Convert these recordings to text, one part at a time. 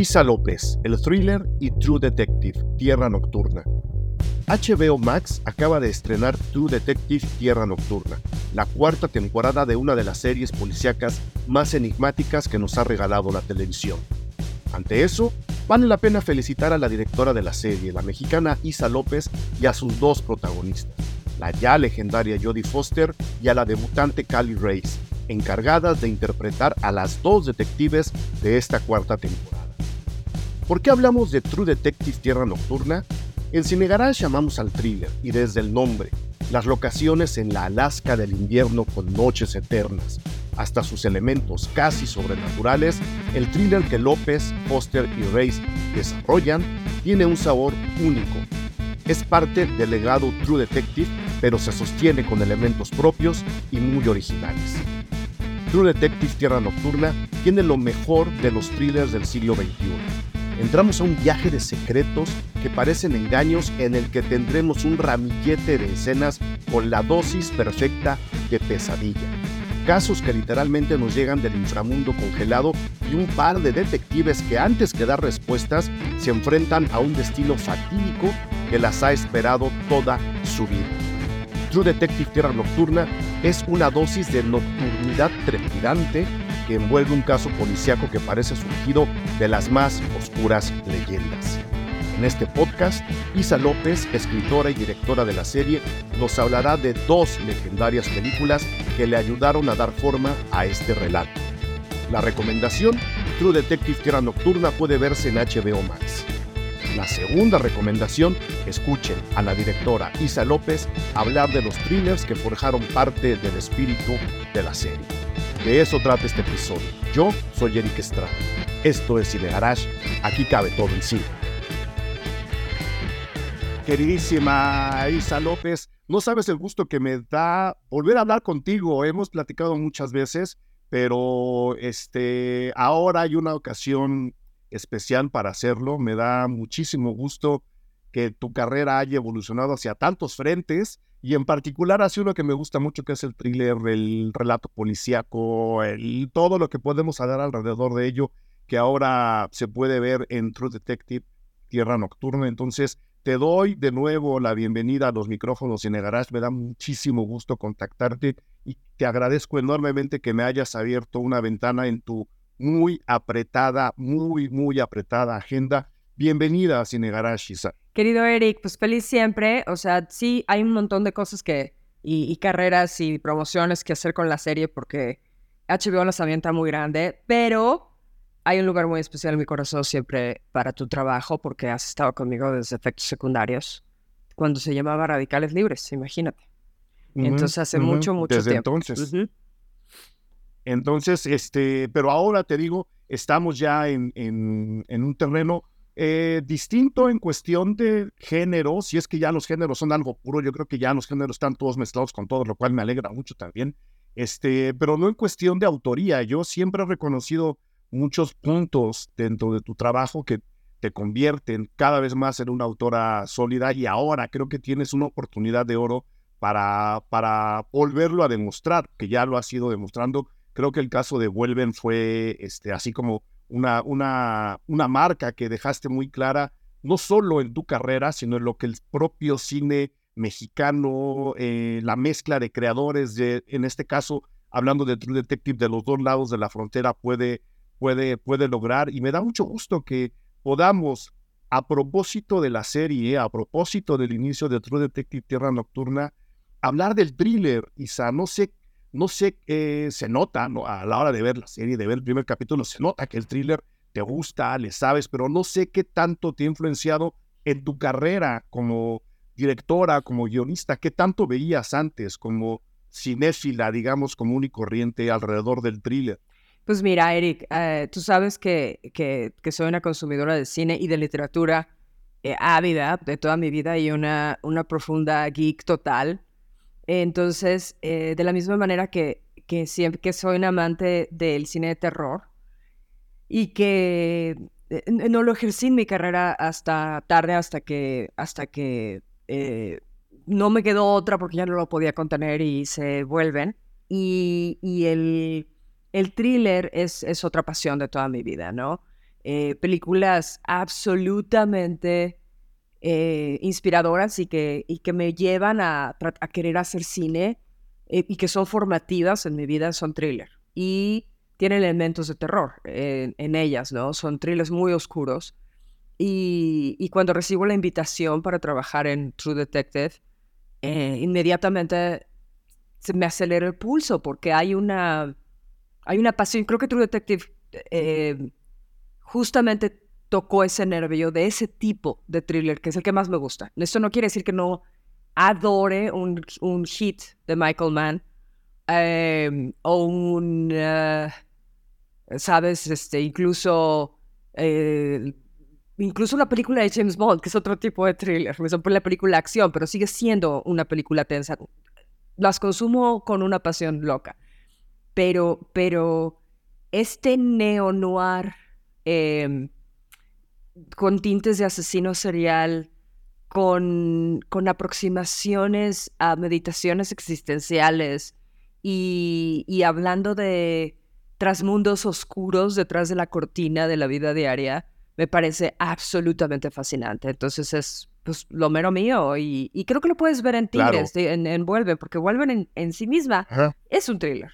Isa López, el thriller y True Detective, Tierra Nocturna. HBO Max acaba de estrenar True Detective Tierra Nocturna, la cuarta temporada de una de las series policíacas más enigmáticas que nos ha regalado la televisión. Ante eso, vale la pena felicitar a la directora de la serie, la mexicana Isa López, y a sus dos protagonistas, la ya legendaria Jodie Foster y a la debutante Callie Race, encargadas de interpretar a las dos detectives de esta cuarta temporada. ¿Por qué hablamos de True Detective Tierra Nocturna? En Cine Garage llamamos al thriller y desde el nombre, las locaciones en la Alaska del invierno con noches eternas, hasta sus elementos casi sobrenaturales, el thriller que López, Foster y Reis desarrollan tiene un sabor único. Es parte del legado True Detective, pero se sostiene con elementos propios y muy originales. True Detective Tierra Nocturna tiene lo mejor de los thrillers del siglo XXI entramos a un viaje de secretos que parecen engaños en el que tendremos un ramillete de escenas con la dosis perfecta de pesadilla. Casos que literalmente nos llegan del inframundo congelado y un par de detectives que antes que dar respuestas se enfrentan a un destino fatídico que las ha esperado toda su vida. True Detective Tierra Nocturna es una dosis de nocturnidad trepidante envuelve un caso policíaco que parece surgido de las más oscuras leyendas. En este podcast, Isa López, escritora y directora de la serie, nos hablará de dos legendarias películas que le ayudaron a dar forma a este relato. La recomendación, True Detective Tierra Nocturna puede verse en HBO Max. La segunda recomendación, escuchen a la directora Isa López hablar de los thrillers que forjaron parte del espíritu de la serie. De eso trata este episodio. Yo soy Eric Estrada. Esto es Cine Garage. Aquí cabe todo en cine. Queridísima Isa López, no sabes el gusto que me da volver a hablar contigo. Hemos platicado muchas veces, pero este, ahora hay una ocasión especial para hacerlo. Me da muchísimo gusto que tu carrera haya evolucionado hacia tantos frentes y en particular hace uno que me gusta mucho, que es el thriller, el relato policíaco, el, todo lo que podemos hablar alrededor de ello, que ahora se puede ver en True Detective, Tierra Nocturna. Entonces, te doy de nuevo la bienvenida a los micrófonos en Garage. Me da muchísimo gusto contactarte y te agradezco enormemente que me hayas abierto una ventana en tu muy apretada, muy, muy apretada agenda. Bienvenida a Cine Garage, Isa. Querido Eric, pues feliz siempre. O sea, sí, hay un montón de cosas que, y, carreras y promociones que hacer con la serie porque HBO nos avienta muy grande, pero hay un lugar muy especial en mi corazón siempre para tu trabajo porque has estado conmigo desde efectos secundarios, cuando se llamaba Radicales Libres, imagínate. entonces hace mucho, mucho Desde tiempo. entonces. Entonces, este, pero ahora te digo, estamos ya en, en, en un terreno eh, distinto en cuestión de género, si es que ya los géneros son algo puro, yo creo que ya los géneros están todos mezclados con todos, lo cual me alegra mucho también, este, pero no en cuestión de autoría, yo siempre he reconocido muchos puntos dentro de tu trabajo que te convierten cada vez más en una autora sólida y ahora creo que tienes una oportunidad de oro para, para volverlo a demostrar, que ya lo has ido demostrando. Creo que el caso de Vuelven fue este, así como una, una, una marca que dejaste muy clara, no solo en tu carrera, sino en lo que el propio cine mexicano, eh, la mezcla de creadores, de, en este caso, hablando de True Detective, de los dos lados de la frontera, puede, puede, puede lograr. Y me da mucho gusto que podamos, a propósito de la serie, a propósito del inicio de True Detective Tierra Nocturna, hablar del thriller. Isa, no sé no sé, qué se nota ¿no? a la hora de ver la serie, de ver el primer capítulo, se nota que el thriller te gusta, le sabes, pero no sé qué tanto te ha influenciado en tu carrera como directora, como guionista, qué tanto veías antes como cinéfila, digamos, común y corriente alrededor del thriller. Pues mira, Eric, eh, tú sabes que, que, soy una consumidora de cine y de literatura eh, ávida de toda mi vida y una, una profunda geek total. Entonces, eh, de la misma manera que, que siempre que soy un amante del cine de terror y que eh, no lo ejercí en mi carrera hasta tarde, hasta que, hasta que eh, no me quedó otra porque ya no lo podía contener y se vuelven. Y, y el, el, thriller es, es, otra pasión de toda mi vida, ¿no? películas absolutamente eh, inspiradoras y que, y que me llevan a, querer hacer cine eh, y que son formativas en mi vida son thriller. Y tienen elementos de terror en, ellas, ¿no? Son thrillers muy oscuros. Y, y, cuando recibo la invitación para trabajar en True Detective, inmediatamente se me acelera el pulso porque hay una, hay una pasión. Creo que True Detective justamente tocó ese nervio de ese tipo de thriller, que es el que más me gusta. Esto no quiere decir que no adore un, un hit de Michael Mann em, o un, eh, sabes, este, incluso, eh, incluso la película de James Bond, que es otro tipo de thriller, es la película acción, pero sigue siendo una película tensa. Las consumo con una pasión loca, pero, pero este neo-noir em, con tintes de asesino serial, con, con aproximaciones a meditaciones existenciales y, hablando de trasmundos oscuros detrás de la cortina de la vida diaria, me parece absolutamente fascinante. Entonces es pues, lo mero mío y, creo que lo puedes ver en Tigres, en, en, Vuelven, porque Vuelven en, sí misma es un thriller.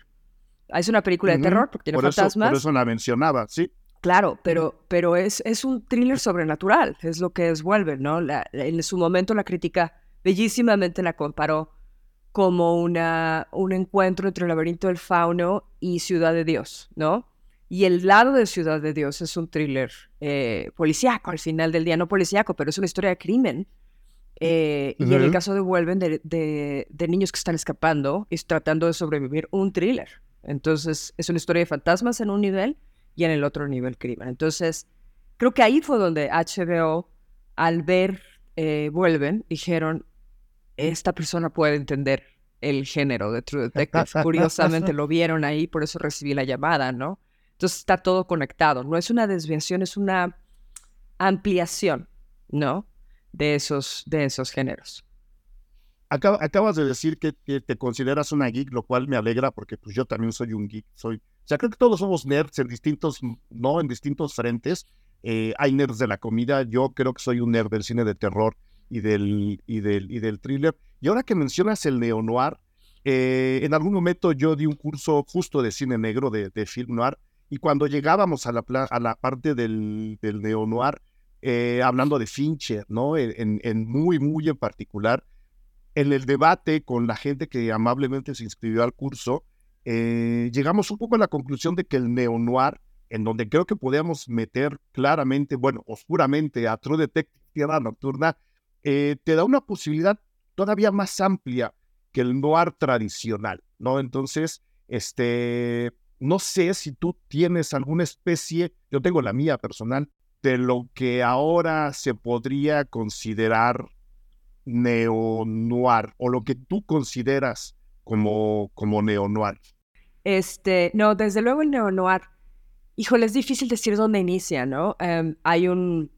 Es una película de terror porque tiene fantasmas. por eso la mencionaba, sí. Claro, pero, pero es, es un thriller sobrenatural, es lo que es Vuelve, ¿no? en su momento la crítica bellísimamente la comparó como una, un encuentro entre el laberinto del fauno y Ciudad de Dios, ¿no? Y el lado de Ciudad de Dios es un thriller eh, policíaco al final del día, no policíaco, pero es una historia de crimen. Eh, y en el caso de Vuelven, de, de, de, niños que están escapando y tratando de sobrevivir, un thriller. Entonces, es una historia de fantasmas en un nivel y en el otro nivel crimen. Entonces, creo que ahí fue donde HBO, al ver eh, Vuelven, dijeron, esta persona puede entender el género de True Detective. Curiosamente lo vieron ahí, por eso recibí la llamada, ¿no? Entonces está todo conectado. No es una desviación, es una ampliación, ¿no? De esos, de esos géneros. acabas de decir que, que, te consideras una geek, lo cual me alegra porque pues yo también soy un geek, soy o sea, creo que todos somos nerds en distintos, no en distintos frentes. Eh, hay nerds de la comida, yo creo que soy un nerd del cine de terror y del, y del, y del thriller. Y ahora que mencionas el neo-noir, eh, en algún momento yo di un curso justo de cine negro, de, film noir, y cuando llegábamos a la, a la parte del, del neo-noir, eh, hablando de Fincher, ¿no? En, en, muy, muy en particular, en el debate con la gente que amablemente se inscribió al curso, eh, llegamos un poco a la conclusión de que el neo-noir, en donde creo que podíamos meter claramente, bueno, oscuramente a True Detective Tierra Nocturna, eh, te da una posibilidad todavía más amplia que el noir tradicional, ¿no? Entonces, este, no sé si tú tienes alguna especie, yo tengo la mía personal, de lo que ahora se podría considerar neo-noir o lo que tú consideras como, como neo-noir. Este, no, desde luego el neo-noir, híjole, es difícil decir dónde inicia, ¿no? Em, hay un,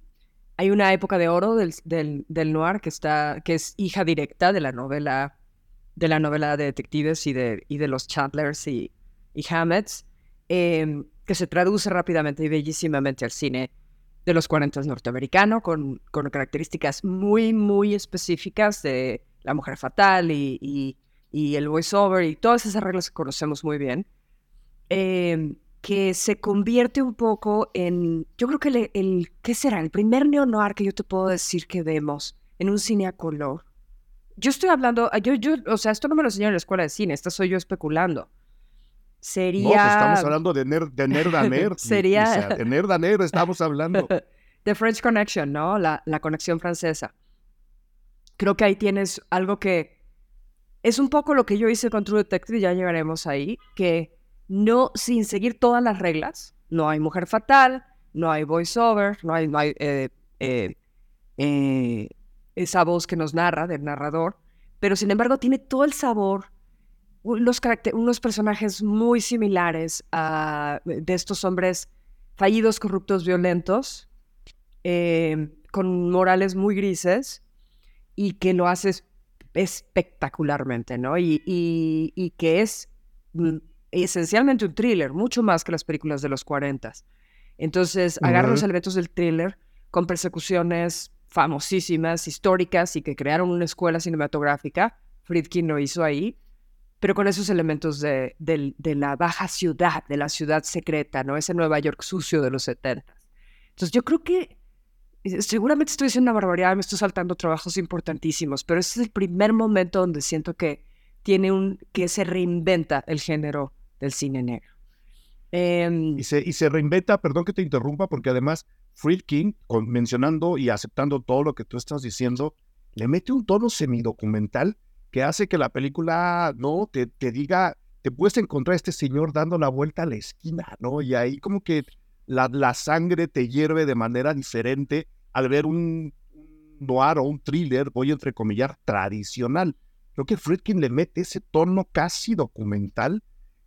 hay una época de oro del, del, noir que está, que es hija directa de la novela, de la novela de detectives y de, y de los Chandlers y, y em, que se traduce rápidamente y bellísimamente al cine de los 40 norteamericano, con, con características muy, muy específicas de la mujer fatal y el voiceover y todas esas reglas que conocemos muy bien, em, que se convierte un poco en, yo creo que el, ¿qué será? El primer neo-noir que yo te puedo decir que vemos en un cine a color. Yo estoy hablando, yo, yo, o sea, esto no me lo enseñaron en la escuela de cine, esto soy yo especulando. Sería... No, pues estamos hablando de nerd, de nerd a nerd. Sería... de nerd a nerd estamos hablando. The French Connection, ¿no? La, la conexión francesa. Creo que ahí tienes algo que es un poco lo que yo hice con True Detective, ya llegaremos ahí, que no, sin seguir todas las reglas, no hay mujer fatal, no hay voiceover, no hay, eh, eh, eh, esa voz que nos narra del narrador, pero sin embargo tiene todo el sabor, unos, unos personajes muy similares a, de estos hombres fallidos, corruptos, violentos, con morales muy grises, y que lo haces espectacularmente, ¿no? Y, y, que es esencialmente un thriller, mucho más que las películas de los 40. Entonces, agarra los elementos del thriller con persecuciones famosísimas, históricas y que crearon una escuela cinematográfica. Friedkin lo hizo ahí, pero con esos elementos de, de, la baja ciudad, de la ciudad secreta, ¿no? Ese Nueva York sucio de los 70. Entonces, yo creo que seguramente estoy diciendo una barbaridad, me estoy saltando trabajos importantísimos, pero ese es el primer momento donde siento que tiene un, que se reinventa el género del cine negro. Em, y, se, y se reinventa, perdón que te interrumpa, porque además Friedkin, con, mencionando y aceptando todo lo que tú estás diciendo, le mete un tono semidocumental que hace que la película, ¿no? Te, te diga, te puedes encontrar a este señor dando la vuelta a la esquina, ¿no? Y ahí como que la, la sangre te hierve de manera diferente al ver un, noir o un thriller, voy a entrecomillar, tradicional. Creo que Friedkin le mete ese tono casi documental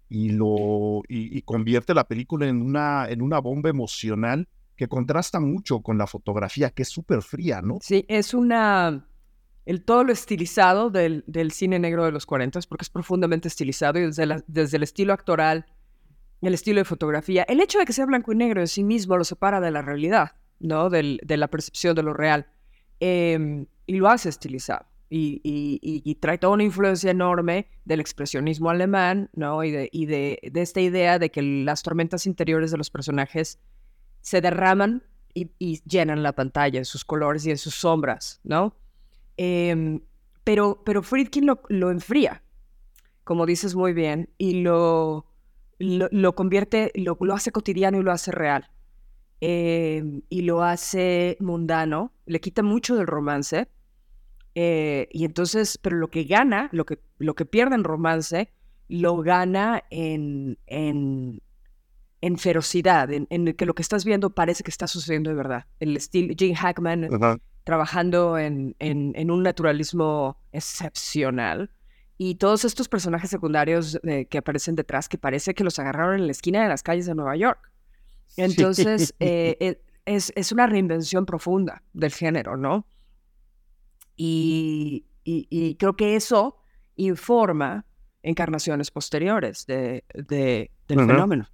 y lo y, convierte la película en una, en una bomba emocional que contrasta mucho con la fotografía, que es súper fría, ¿no? Sí, es una... El todo lo estilizado del, del, cine negro de los 40, porque es profundamente estilizado y desde, desde el estilo actoral, el estilo de fotografía, el hecho de que sea blanco y negro en sí mismo lo separa de la realidad, ¿no? Del, de la percepción de lo real. Em, y lo hace estilizado y, trae toda una influencia enorme del expresionismo alemán, ¿no? Y, de, y de, esta idea de que las tormentas interiores de los personajes se derraman y, llenan la pantalla en sus colores y en sus sombras, ¿no? Em, pero, pero Friedkin lo, enfría, como dices muy bien, y lo, lo, convierte, lo, hace cotidiano y lo hace real. Em, y lo hace mundano, le quita mucho del romance, eh, y entonces, pero lo que gana, lo que, lo que pierde en romance, lo gana en, en, en ferocidad, en, que lo que estás viendo parece que está sucediendo de verdad. El estilo, Gene Hackman trabajando en, en, un naturalismo excepcional. Y todos estos personajes secundarios eh, que aparecen detrás, que parece que los agarraron en la esquina de las calles de Nueva York. Entonces, eh, es, es una reinvención profunda del género, ¿no? Y, creo que eso informa encarnaciones posteriores de, del fenómeno.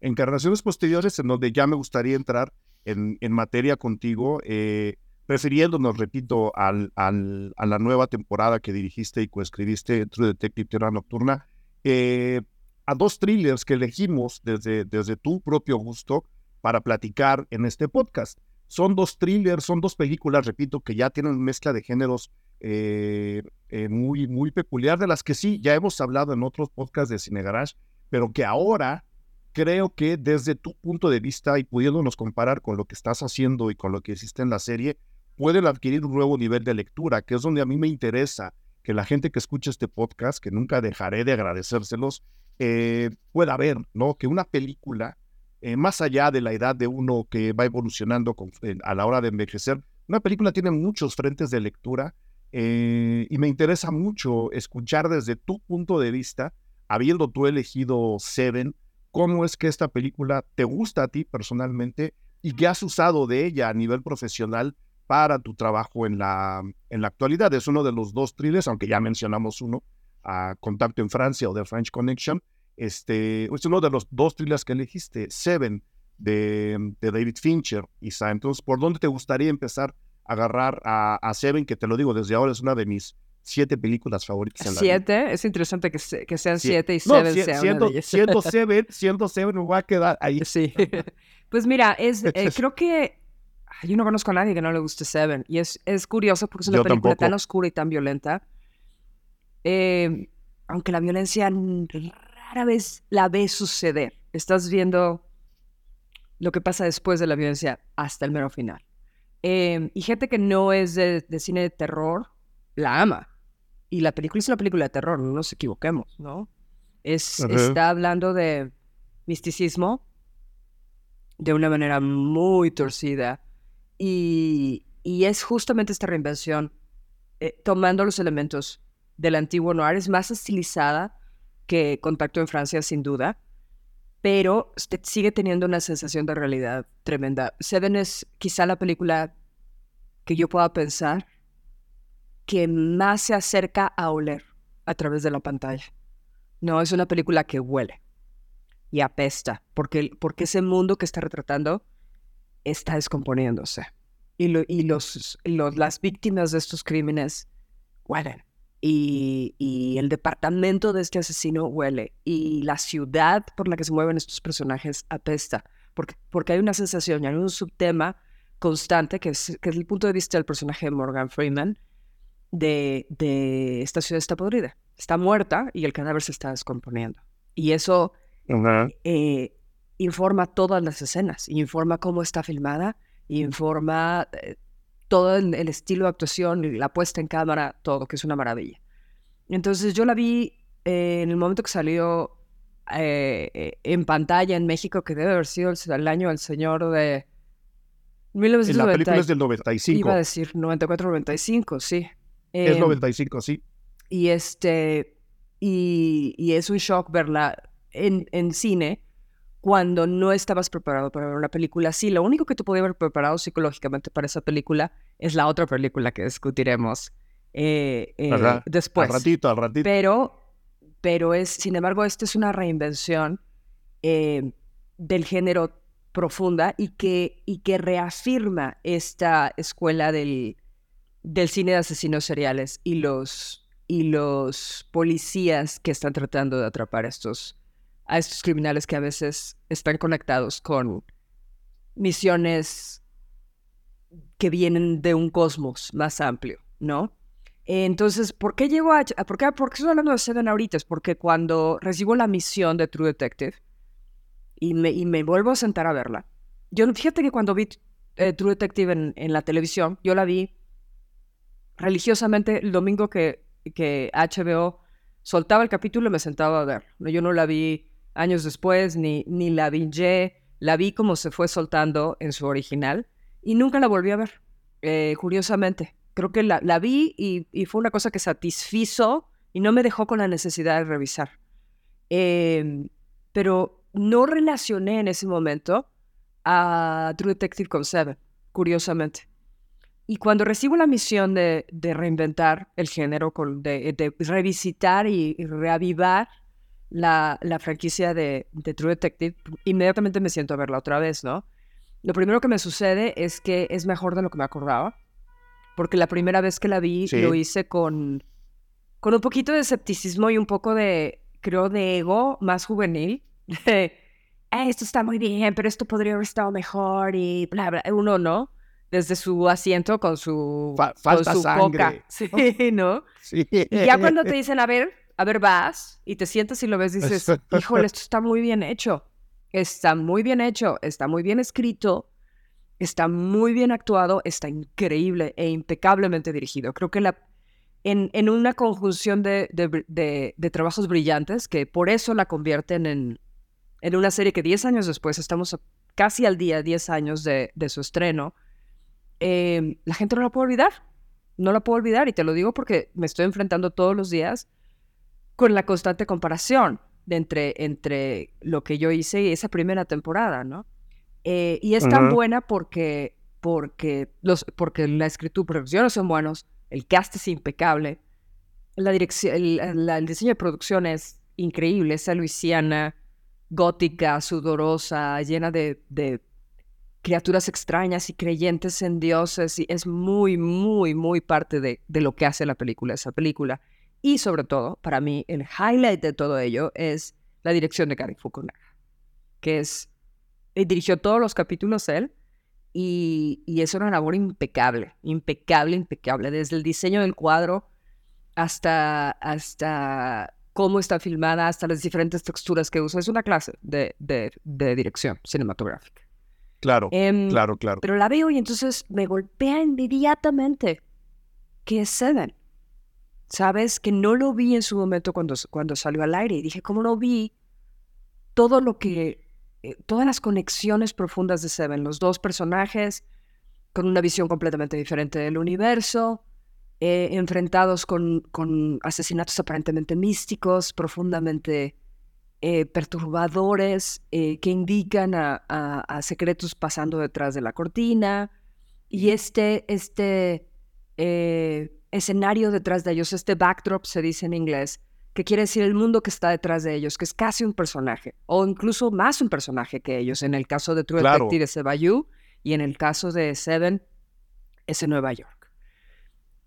Encarnaciones posteriores en donde ya me gustaría entrar en, en materia contigo, eh, refiriéndonos, repito, al, al, a la nueva temporada que dirigiste y coescribiste True Detective Tierra Nocturna, eh, a dos thrillers que elegimos desde, desde tu propio gusto para platicar en este podcast. Son dos thrillers, son dos películas, repito, que ya tienen mezcla de géneros eh, eh, muy, muy peculiar, de las que sí, ya hemos hablado en otros podcasts de Cine Garage, pero que ahora creo que desde tu punto de vista y pudiéndonos comparar con lo que estás haciendo y con lo que hiciste en la serie, pueden adquirir un nuevo nivel de lectura, que es donde a mí me interesa que la gente que escuche este podcast, que nunca dejaré de agradecérselos, eh, pueda ver, ¿no? Que una película eh, más allá de la edad de uno que va evolucionando a la hora de envejecer, una película tiene muchos frentes de lectura eh, y me interesa mucho escuchar desde tu punto de vista, habiendo tú elegido Seven, cómo es que esta película te gusta a ti personalmente y qué has usado de ella a nivel profesional para tu trabajo en la, en la actualidad. Es uno de los dos thrillers, aunque ya mencionamos uno, a Contacto en Francia o The French Connection, este, es uno de los dos thrillers que elegiste, Seven, de, de David Fincher, Isa. Entonces, ¿por dónde te gustaría empezar a agarrar a, Seven? Que te lo digo, desde ahora es una de mis siete películas favoritas en la ¿Siete? Es interesante que, que sean siete y Seven sea siendo, Siendo Seven, siendo Seven me voy a quedar ahí. Sí. pues mira, es, eh, creo que yo no conozco a nadie que no le guste Seven. Y es, es curioso porque es una película tan oscura y tan violenta. Eh, aunque la violencia vez la ves suceder. Estás viendo lo que pasa después de la violencia hasta el mero final. Em, y gente que no es de, cine de terror, la ama. Y la película es una película de terror, no nos equivoquemos, ¿no? Es, Está hablando de misticismo de una manera muy torcida. Y, es justamente esta reinvención, eh, tomando los elementos del antiguo noir, es más estilizada, que Contacto en Francia, sin duda, pero sigue teniendo una sensación de realidad tremenda. Seven es quizá la película que yo pueda pensar que más se acerca a oler a través de la pantalla. No, es una película que huele. y apesta, porque, porque ese mundo que está retratando está descomponiéndose. Y, y los, las víctimas de estos crímenes huelen. Y, y, el departamento de este asesino huele. Y la ciudad por la que se mueven estos personajes apesta. Porque, porque hay una sensación y hay un subtema constante que es, que es el punto de vista del personaje de Morgan Freeman de, de esta ciudad está podrida. Está muerta y el cadáver se está descomponiendo. Y eso eh, informa todas las escenas, informa cómo está filmada, informa eh, todo el, estilo de actuación, la puesta en cámara, todo, que es una maravilla. Entonces yo la vi eh, en el momento que salió en pantalla en México, que debe haber sido el, año del señor de... 1990, la película es del 95. Iba a decir 94-95, sí. es 95, em, sí. Y este, y, y, es un shock verla en, en cine cuando no estabas preparado para ver una película así. Lo único que tú podías haber preparado psicológicamente para esa película es la otra película que discutiremos eh, eh, después. Al ratito, al ratito. Pero, pero es, sin embargo, esta es una reinvención eh, del género profunda y que, y que reafirma esta escuela del, del cine de asesinos seriales y los, y los policías que están tratando de atrapar a estos a estos criminales que a veces están conectados con misiones que vienen de un cosmos más amplio, ¿no? Entonces, ¿por qué llego a... ¿Por qué, por qué estoy hablando de Seven ahorita? Es porque cuando recibo la misión de True Detective y me, y me vuelvo a sentar a verla, yo fíjate que cuando vi eh, True Detective en, en, la televisión, yo la vi religiosamente el domingo que, que HBO soltaba el capítulo y me sentaba a ver. Yo no la vi años después, ni, ni la vi, la vi como se fue soltando en su original y nunca la volví a ver, eh, curiosamente. Creo que la, la vi y, fue una cosa que satisfizo y no me dejó con la necesidad de revisar. Em, pero no relacioné en ese momento a True Detective con Seven, curiosamente. Y cuando recibo la misión de, de reinventar el género, de, de revisitar y reavivar la, la franquicia de, True Detective, inmediatamente me siento a verla otra vez, ¿no? Lo primero que me sucede es que es mejor de lo que me acordaba, porque la primera vez que la vi lo hice con, con un poquito de escepticismo y un poco de, creo, de ego más juvenil. Eh, esto está muy bien, pero esto podría haber estado mejor y bla, bla. Uno, ¿no? Desde su asiento con su, falta con su sangre. Sí, ¿no? Sí. Y ya cuando te dicen, a ver, a ver, vas y te sientas y lo ves y dices, híjole, esto está muy bien hecho. Está muy bien hecho, está muy bien escrito, está muy bien actuado, está increíble e impecablemente dirigido. Creo que la, en, en una conjunción de, de, trabajos brillantes que por eso la convierten en, en una serie que 10 años después, estamos casi al día, 10 años de, su estreno, eh, la gente no la puede olvidar. No la puedo olvidar y te lo digo porque me estoy enfrentando todos los días con la constante comparación de entre, entre lo que yo hice y esa primera temporada, ¿no? Eh, y es tan buena porque, porque, los, porque la escritura, producciones son buenos, el cast es impecable, la dirección, el, diseño de producción es increíble, esa Luisiana gótica, sudorosa, llena de, de criaturas extrañas y creyentes en dioses, y es muy, muy, muy parte de, de lo que hace la película, esa película. Y sobre todo, para mí, el highlight de todo ello es la dirección de Gary Fukunaga, que es, eh, dirigió todos los capítulos él y, y, es una labor impecable, impecable, impecable, desde el diseño del cuadro hasta, hasta cómo está filmada, hasta las diferentes texturas que usa. Es una clase de, de, de dirección cinematográfica. Claro, em, claro, claro. Pero la veo y entonces me golpea inmediatamente que es Seven. ¿Sabes? Que no lo vi en su momento cuando, cuando salió al aire. Y dije, ¿cómo no vi todo lo que, eh, todas las conexiones profundas de Seven? Los dos personajes con una visión completamente diferente del universo, eh, enfrentados con, con, asesinatos aparentemente místicos, profundamente eh, perturbadores, que indican a, a, secretos pasando detrás de la cortina. Y este, este escenario detrás de ellos, este backdrop se dice en inglés, que quiere decir el mundo que está detrás de ellos, que es casi un personaje, o incluso más un personaje que ellos. En el caso de True Detective es Bayou, y en el caso de Seven es en Nueva York.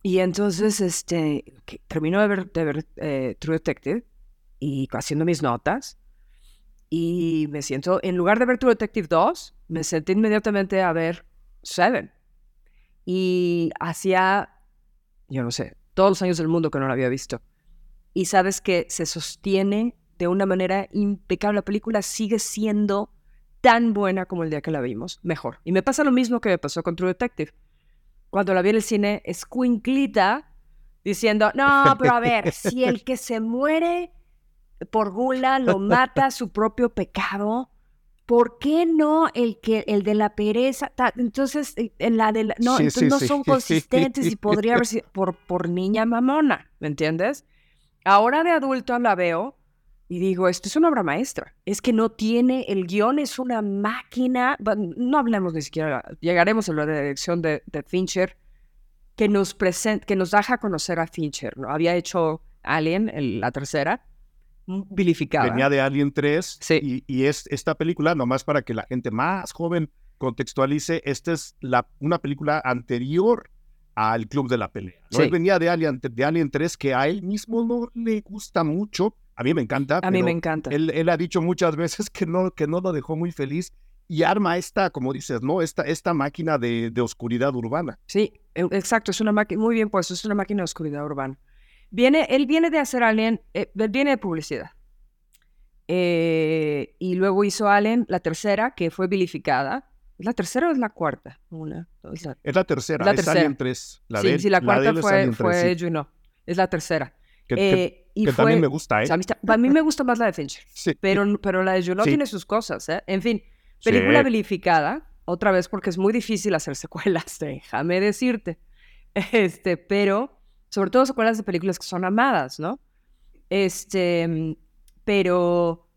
Y entonces, este, termino de ver, de ver eh, True Detective y haciendo mis notas, y me siento, en lugar de ver True Detective 2, me senté inmediatamente a ver Seven. Y hacía, yo no sé, todos los años del mundo que no la había visto. Y sabes que se sostiene de una manera impecable. La película sigue siendo tan buena como el día que la vimos, mejor. Y me pasa lo mismo que me pasó con True Detective. Cuando la vi en el cine, escuinclita, diciendo, no, pero a ver, si el que se muere por gula lo mata su propio pecado, ¿por qué no el que el de la pereza? Entonces, eh, en la de no, no son consistentes y podría haber sido por, por niña mamona, ¿me entiendes? Ahora de adulto la veo y digo, esto es una obra maestra. Es que no tiene, el guion es una máquina. No hablemos ni siquiera, llegaremos a la dirección de, de Fincher, que nos, que nos deja conocer a Fincher. ¿no? Había hecho Alien, la tercera, vilificada. Venía de Alien 3 y, y, es esta película, nomás para que la gente más joven contextualice, esta es la, una película anterior al Club de la Pelea. ¿no? venía de Alien, de Alien 3, que a él mismo no le gusta mucho. A mí me encanta. A mí me encanta. Él, él, ha dicho muchas veces que no, que no lo dejó muy feliz y arma esta, como dices, ¿no? Esta, esta máquina de, de oscuridad urbana. Sí, e, exacto, es una máquina, muy bien puesto, es una máquina de oscuridad urbana. Viene, él viene de hacer Alien, eh, viene de publicidad. Eh, y luego hizo Alien, la tercera, que fue vilificada. ¿Es la tercera o es la cuarta? Una, es, la, es la tercera, la es tercera. Alien 3. La sí, sí, la cuarta fue, fue Juno. Es la tercera. Que, eh, y también me gusta, ¿eh? a mí me gusta más la de Fincher. Sí. Pero, pero la de Juno tiene sus cosas, ¿eh? En fin, película vilificada, otra vez porque es muy difícil hacer secuelas, déjame decirte. Este, pero sobre todo secuelas de películas que son amadas, ¿no? Este, pero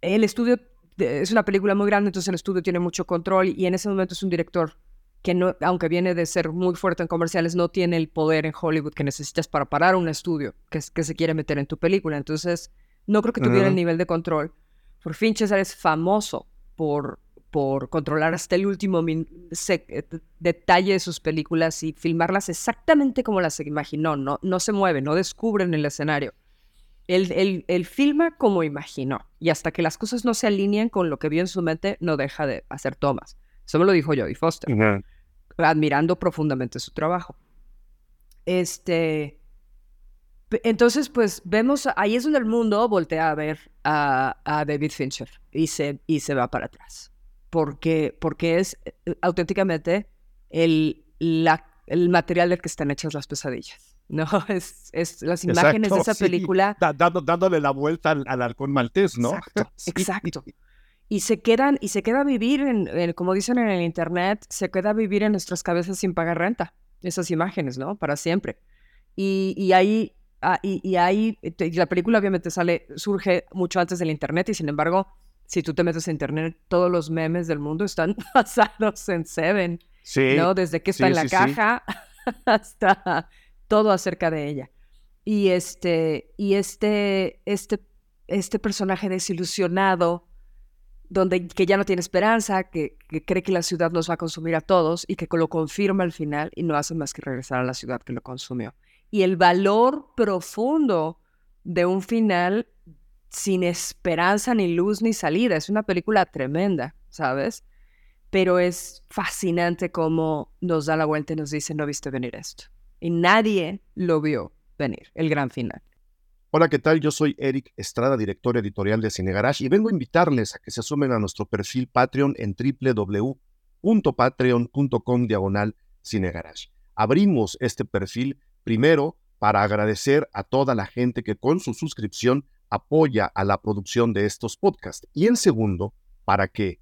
el estudio es una película muy grande, entonces el estudio tiene mucho control y en ese momento es un director que no, aunque viene de ser muy fuerte en comerciales, no tiene el poder en Hollywood que necesitas para parar un estudio que, que se quiere meter en tu película. Entonces, no creo que tuviera el nivel de control. Por fin César es famoso por por controlar hasta el último eh, detalle de sus películas y filmarlas exactamente como las imaginó. No, no se mueve, no descubren el escenario. Él, filma como imaginó y hasta que las cosas no se alinean con lo que vio en su mente, no deja de hacer tomas. Eso me lo dijo Jodie Foster, admirando profundamente su trabajo. Este, entonces, pues vemos, ahí es donde el mundo voltea a ver a, a David Fincher y se, y se va para atrás porque, porque es eh, auténticamente el, la, el material del que están hechas las pesadillas. No, es, es las imágenes de esa película. dándole la vuelta al, al halcón maltés, ¿no? Exacto, exacto. Y se quedan, y se queda a vivir, en, como dicen en el internet, se queda a vivir en nuestras cabezas sin pagar renta. Esas imágenes, ¿no? Para siempre. Y, y ahí, ah, y, y, ahí, la película obviamente sale, surge mucho antes del internet y sin embargo si tú te metes a internet, todos los memes del mundo están basados en Seven. Sí. ¿No? Desde que está en la caja hasta todo acerca de ella. Y este, y este, este, este personaje desilusionado, donde que ya no tiene esperanza, que, que, cree que la ciudad nos va a consumir a todos y que lo confirma al final y no hace más que regresar a la ciudad que lo consumió. Y el valor profundo de un final sin esperanza, ni luz, ni salida. Es una película tremenda, ¿sabes? Pero es fascinante cómo nos da la vuelta y nos dice, no viste venir esto. Y nadie lo vio venir, el gran final. Hola, ¿qué tal? Yo soy Eric Estrada, director editorial de Cine Garage, y vengo a invitarles a que se sumen a nuestro perfil Patreon en www.patreon.com diagonal Cinegarage. Abrimos este perfil primero para agradecer a toda la gente que con su suscripción apoya a la producción de estos podcasts. Y en segundo, para que,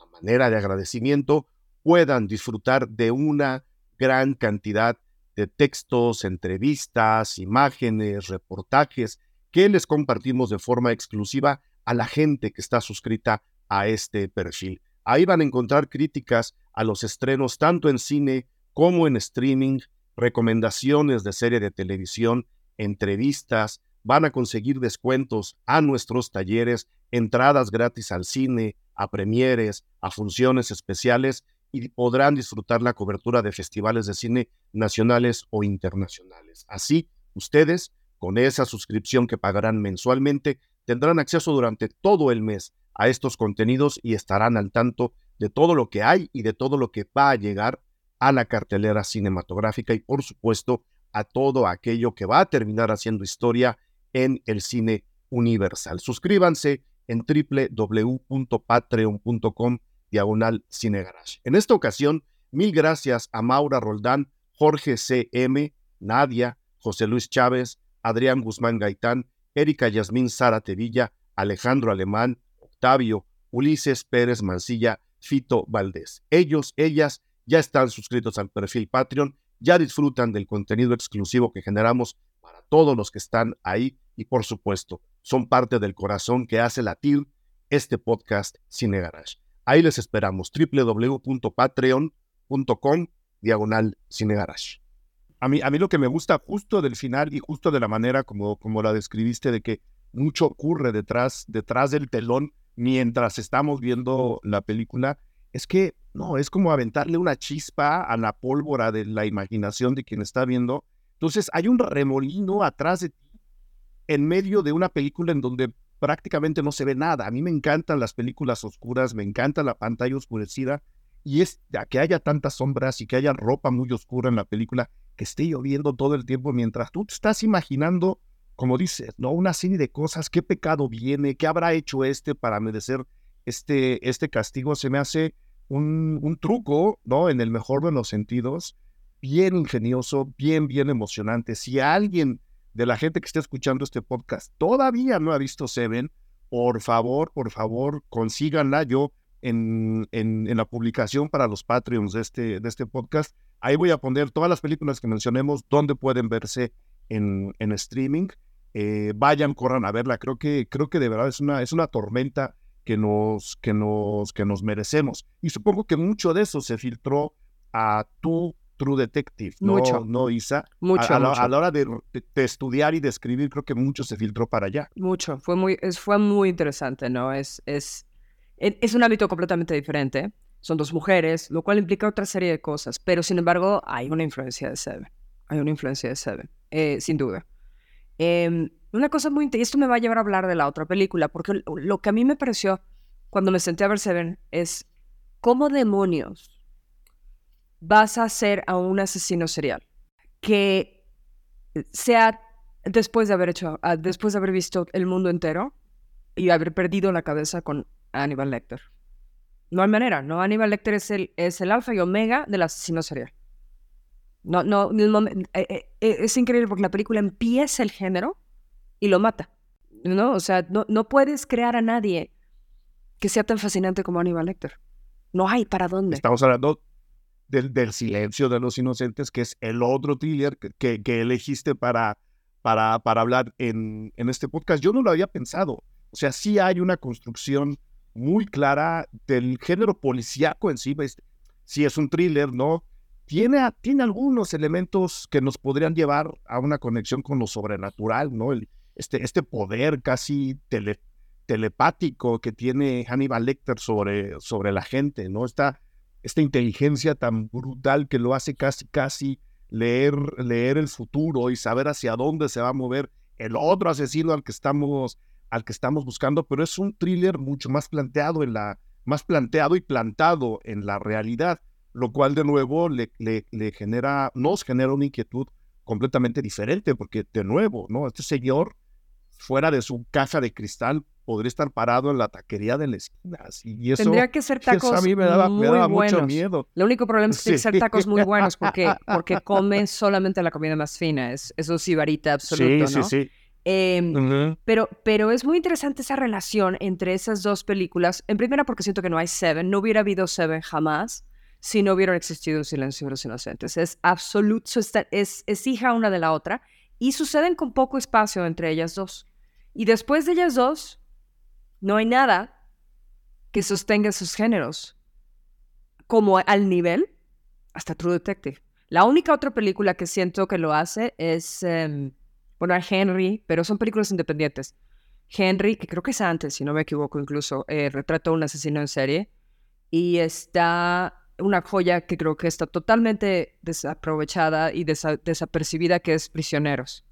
a manera de agradecimiento, puedan disfrutar de una gran cantidad de textos, entrevistas, imágenes, reportajes que les compartimos de forma exclusiva a la gente que está suscrita a este perfil. Ahí van a encontrar críticas a los estrenos tanto en cine como en streaming, recomendaciones de serie de televisión, entrevistas, van a conseguir descuentos a nuestros talleres, entradas gratis al cine, a premieres, a funciones especiales y podrán disfrutar la cobertura de festivales de cine nacionales o internacionales. Así, ustedes, con esa suscripción que pagarán mensualmente, tendrán acceso durante todo el mes a estos contenidos y estarán al tanto de todo lo que hay y de todo lo que va a llegar a la cartelera cinematográfica y por supuesto a todo aquello que va a terminar haciendo historia en el cine universal. Suscríbanse en www.patreon.com diagonal cinegarage. En esta ocasión, mil gracias a Maura Roldán, Jorge C.M., Nadia, José Luis Chávez, Adrián Guzmán Gaitán, Erika Yasmín Sara Tevilla, Alejandro Alemán, Octavio, Ulises Pérez Mancilla, Fito Valdés. Ellos, ellas ya están suscritos al perfil Patreon, ya disfrutan del contenido exclusivo que generamos para todos los que están ahí y por supuesto son parte del corazón que hace latir este podcast Cine Garage. Ahí les esperamos, www.patreon.com diagonal Cine Garage. A mí, a mí lo que me gusta justo del final y justo de la manera como, como la describiste, de que mucho ocurre detrás, detrás del telón mientras estamos viendo la película, es que no, es como aventarle una chispa a la pólvora de la imaginación de quien está viendo. Entonces hay un remolino atrás de ti en medio de una película en donde prácticamente no se ve nada. A mí me encantan las películas oscuras, me encanta la pantalla oscurecida y es que haya tantas sombras y que haya ropa muy oscura en la película, que esté lloviendo todo el tiempo mientras tú te estás imaginando, como dices, ¿no? Una serie de cosas, qué pecado viene, qué habrá hecho este para merecer este, este castigo, se me hace un, un truco, ¿no? En el mejor de los sentidos, bien ingenioso, bien, bien emocionante. Si alguien de la gente que está escuchando este podcast todavía no ha visto Seven, por favor, por favor, consíganla. Yo en, en, la publicación para los Patreons de este, de este podcast, ahí voy a poner todas las películas que mencionemos, donde pueden verse en, en streaming. Eh, vayan, corran a verla. Creo que, creo que de verdad es una, es una tormenta que nos, que, nos, que nos merecemos. Y supongo que mucho de eso se filtró a tu True Detective, ¿no, mucho. ¿no Isa? Mucho a, la, hora de, estudiar y de escribir, creo que mucho se filtró para allá. Mucho, fue muy, es, fue muy interesante, ¿no? Es, es, es un hábito completamente diferente. Son dos mujeres, lo cual implica otra serie de cosas, pero sin embargo hay una influencia de Seven. Hay una influencia de Seven, eh, sin duda. Em, una cosa muy interesante, y esto me va a llevar a hablar de la otra película, porque lo que a mí me pareció cuando me senté a ver Seven es cómo demonios vas a ser a un asesino serial que sea después de haber hecho, ah, después de haber visto el mundo entero y haber perdido la cabeza con Aníbal Lecter. No hay manera, ¿no? Aníbal Lecter es el, es el alfa y omega del asesino serial. No, no, eh, eh, eh, es increíble porque la película empieza el género y lo mata. ¿No? O sea, no, no puedes crear a nadie que sea tan fascinante como Aníbal Lecter. No hay para dónde. Estamos hablando del, silencio de los inocentes, que es el otro thriller que, elegiste para, para, hablar en, en, este podcast. Yo no lo había pensado. O sea, sí hay una construcción muy clara del género policíaco en sí. Sí es un thriller, ¿no? Tiene, tiene algunos elementos que nos podrían llevar a una conexión con lo sobrenatural, ¿no? Este, este poder casi telepático que tiene Hannibal Lecter sobre, sobre la gente, ¿no? Está esta inteligencia tan brutal que lo hace casi, casi leer, leer el futuro y saber hacia dónde se va a mover el otro asesino al que estamos, al que estamos buscando, pero es un thriller mucho más planteado en la, más planteado y plantado en la realidad, lo cual de nuevo le, le, genera, nos genera una inquietud completamente diferente, porque de nuevo, ¿no? Este señor, fuera de su caja de cristal, podría estar parado en la taquería de la esquina. Y eso, Tendría que ser tacos a mí me daba, muy me daba mucho miedo. El único problema es que tiene que ser tacos muy buenos porque, porque come solamente la comida más fina. Es, eso sí, varita absoluto, sí, ¿no? Sí, sí, eh, pero, pero es muy interesante esa relación entre esas dos películas. En primera, porque siento que no hay Seven. No hubiera habido Seven jamás si no hubiera existido un silencio de los inocentes. Es absoluto, es, es hija una de la otra y suceden con poco espacio entre ellas dos. Y después de ellas dos, no hay nada que sostenga sus géneros como al nivel hasta True Detective. La única otra película que siento que lo hace es em, Bueno, Henry, pero son películas independientes. Henry, que creo que es antes, si no me equivoco incluso, eh, retrata a un asesino en serie. Y está una joya que creo que está totalmente desaprovechada y desapercibida, que es Prisioneros,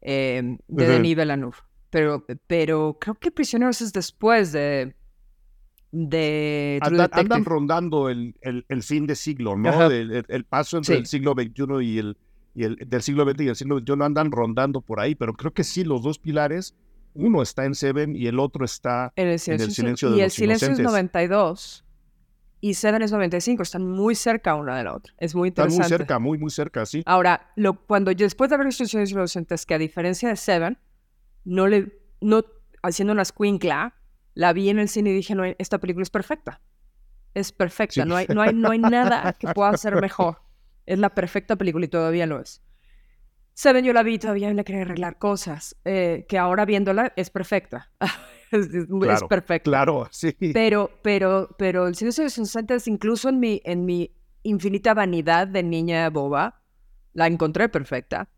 eh, de Denis Villeneuve. Pero, pero creo que Prisioneros es después de... de andan rondando el, el, fin de siglo, ¿no? El, paso entre el siglo XXI y el, y el del siglo XX y el siglo XXI andan rondando por ahí, pero creo que sí, los dos pilares, uno está en Seven y el otro está en el silencio, de y el silencio es 92 y Seven es 95, están muy cerca una de la otra. Es muy interesante. Están muy cerca, muy, muy cerca, sí. Ahora, lo, cuando yo, después de haber visto Silencio Inocentes, que a diferencia de Seven, no le, no, haciendo una squinkla, la vi en el cine y dije, no, esta película es perfecta. Es perfecta, no, hay, no, hay, no hay nada que pueda ser mejor. Es la perfecta película y todavía lo es. Seven yo la vi y todavía le quería arreglar cosas, eh, que ahora viéndola es perfecta. es, perfecto. Claro, sí. Pero, pero, pero el silencio de los inocentes, incluso en mi, en mi infinita vanidad de niña boba, la encontré perfecta.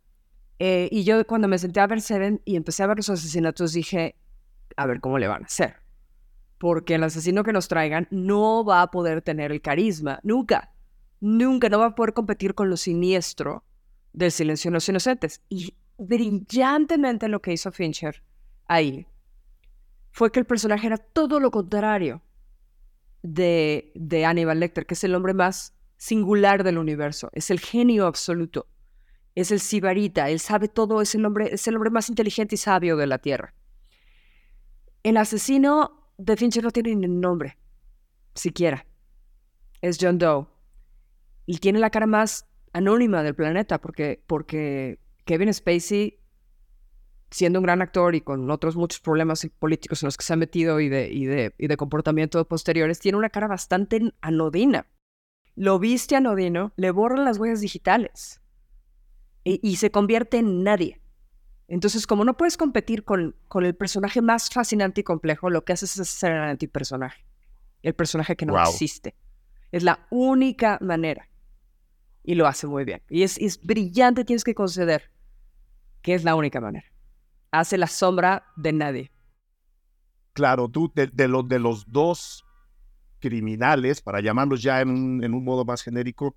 Eh, y yo cuando me senté a ver Seven y empecé a ver los asesinatos, dije, a ver cómo le van a hacer. Porque el asesino que nos traigan no va a poder tener el carisma, nunca, nunca, no va a poder competir con lo siniestro del silencio de los inocentes. Y brillantemente lo que hizo Fincher ahí fue que el personaje era todo lo contrario de, de Lecter, que es el hombre más singular del universo, es el genio absoluto, es el sibarita, él sabe todo, es el hombre, es el hombre más inteligente y sabio de la Tierra. El asesino de Fincher no tiene ni nombre, siquiera. Es John Doe. Y tiene la cara más anónima del planeta porque, porque Kevin Spacey siendo un gran actor y con otros muchos problemas políticos en los que se ha metido y de, y de, y de comportamiento posteriores, tiene una cara bastante anodina. Lo viste anodino, le borran las huellas digitales y, se convierte en nadie. Entonces, como no puedes competir con, con el personaje más fascinante y complejo, lo que haces es ser el antipersonaje. El personaje que no existe. Es la única manera. Y lo hace muy bien. Y es, es brillante, tienes que conceder que es la única manera hace la sombra de nadie. Claro, tú de, de, de los dos criminales, para llamarlos ya en un, modo más genérico,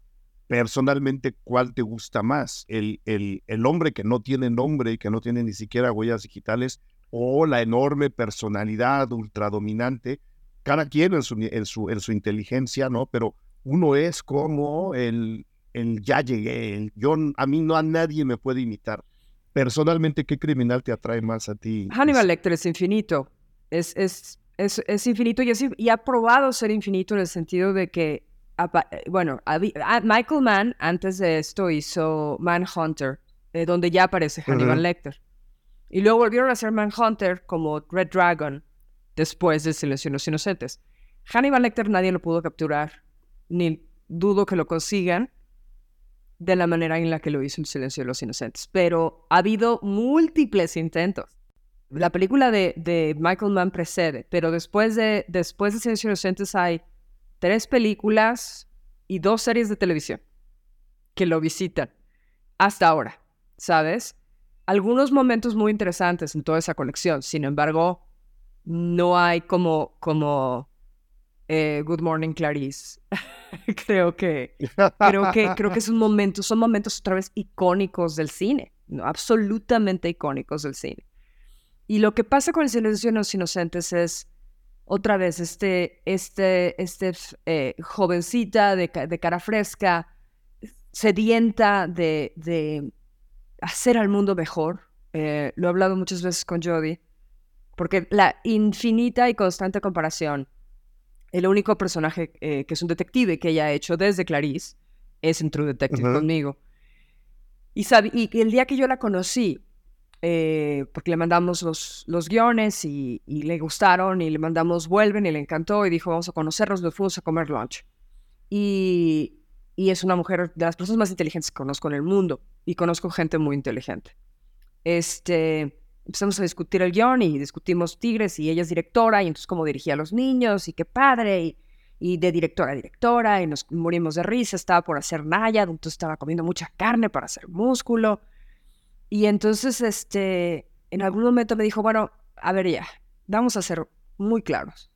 personalmente, ¿cuál te gusta más? ¿El, el, el hombre que no tiene nombre y que no tiene ni siquiera huellas digitales o la enorme personalidad ultradominante? Cada quien en su, en su, en su inteligencia, ¿no? Pero uno es como el, el ya llegué, el yo, a mí no a nadie me puede imitar personalmente, ¿qué criminal te atrae más a ti? Hannibal Lecter es infinito. Es, es, es, es infinito y, y, ha probado ser infinito en el sentido de que, bueno, Michael Mann antes de esto hizo Manhunter, eh, donde ya aparece Hannibal Lecter. Y luego volvieron a hacer Manhunter como Red Dragon después de Silencio de los Inocentes. Hannibal Lecter nadie lo pudo capturar, ni dudo que lo consigan de la manera en la que lo hizo El Silencio de los Inocentes, pero ha habido múltiples intentos. La película de, de Michael Mann precede, pero después de, después de Silencio de los Inocentes hay tres películas y dos series de televisión que lo visitan hasta ahora, ¿sabes? Algunos momentos muy interesantes en toda esa colección, sin embargo, no hay como, como eh, Good Morning Clarice. creo que creo que creo que es un momento, son momentos otra vez icónicos del cine, ¿no? absolutamente icónicos del cine. Y lo que pasa con el silencio de los inocentes es otra vez este este este eh, jovencita de, de, cara fresca, sedienta de, de hacer al mundo mejor. Eh, lo he hablado muchas veces con Jodie, porque la infinita y constante comparación el único personaje eh, que es un detective que ella ha hecho desde Clarice es en True Detective conmigo. Y, y el día que yo la conocí, eh, porque le mandamos los, los guiones y, le gustaron y le mandamos vuelven y le encantó y dijo vamos a conocernos, nos fuimos a comer lunch. Y, y es una mujer de las personas más inteligentes que conozco en el mundo y conozco gente muy inteligente. Este, empezamos a discutir el guion y discutimos Tigres y ella es directora y entonces cómo dirigía a los niños y qué padre y, de directora a directora y nos morimos de risa, estaba por hacer Naya, entonces estaba comiendo mucha carne para hacer músculo Y entonces, este, en algún momento me dijo, bueno, a ver ya, vamos a ser muy claros.